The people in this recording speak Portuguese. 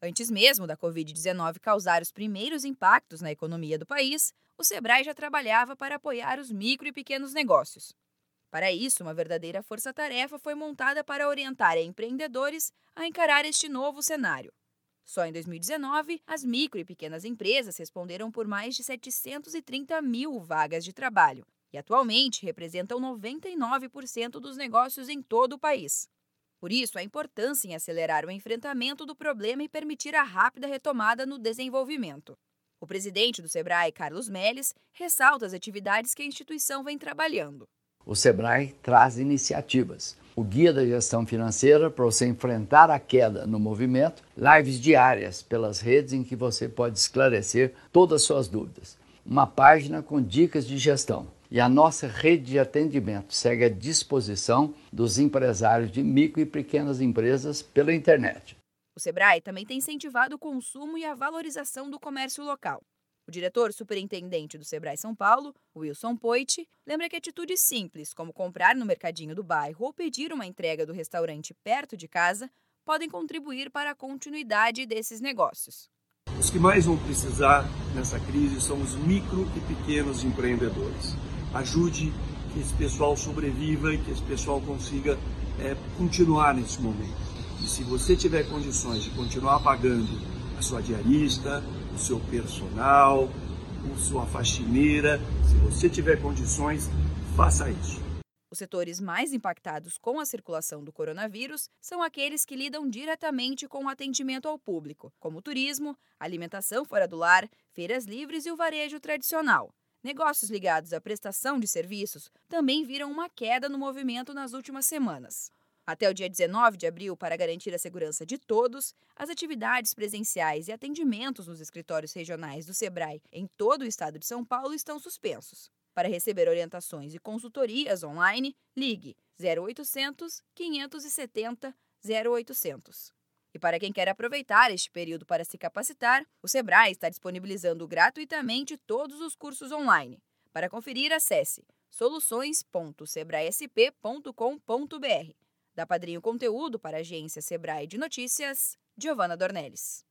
Antes mesmo da Covid-19 causar os primeiros impactos na economia do país, o Sebrae já trabalhava para apoiar os micro e pequenos negócios. Para isso, uma verdadeira força-tarefa foi montada para orientar empreendedores a encarar este novo cenário. Só em 2019, as micro e pequenas empresas responderam por mais de 730 mil vagas de trabalho e atualmente representam 99% dos negócios em todo o país. Por isso, a importância em acelerar o enfrentamento do problema e permitir a rápida retomada no desenvolvimento. O presidente do Sebrae, Carlos Melles, ressalta as atividades que a instituição vem trabalhando. O Sebrae traz iniciativas. O Guia da Gestão Financeira para você enfrentar a queda no movimento, lives diárias pelas redes em que você pode esclarecer todas as suas dúvidas. Uma página com dicas de gestão. E a nossa rede de atendimento segue à disposição dos empresários de micro e pequenas empresas pela internet. O Sebrae também tem incentivado o consumo e a valorização do comércio local. O diretor superintendente do Sebrae São Paulo, Wilson Poit, lembra que atitudes simples, como comprar no mercadinho do bairro ou pedir uma entrega do restaurante perto de casa, podem contribuir para a continuidade desses negócios. Os que mais vão precisar nessa crise são os micro e pequenos empreendedores. Ajude que esse pessoal sobreviva e que esse pessoal consiga é, continuar nesse momento. E se você tiver condições de continuar pagando a sua diarista, o seu personal, a sua faxineira, se você tiver condições, faça isso. Os setores mais impactados com a circulação do coronavírus são aqueles que lidam diretamente com o atendimento ao público, como o turismo, alimentação fora do lar, feiras livres e o varejo tradicional. Negócios ligados à prestação de serviços também viram uma queda no movimento nas últimas semanas. Até o dia 19 de abril, para garantir a segurança de todos, as atividades presenciais e atendimentos nos escritórios regionais do SEBRAE em todo o estado de São Paulo estão suspensos. Para receber orientações e consultorias online, ligue 0800 570 0800. E para quem quer aproveitar este período para se capacitar, o Sebrae está disponibilizando gratuitamente todos os cursos online. Para conferir, acesse soluções.sebraesp.com.br. Da Padrinho Conteúdo para a agência Sebrae de Notícias, Giovana Dornelles.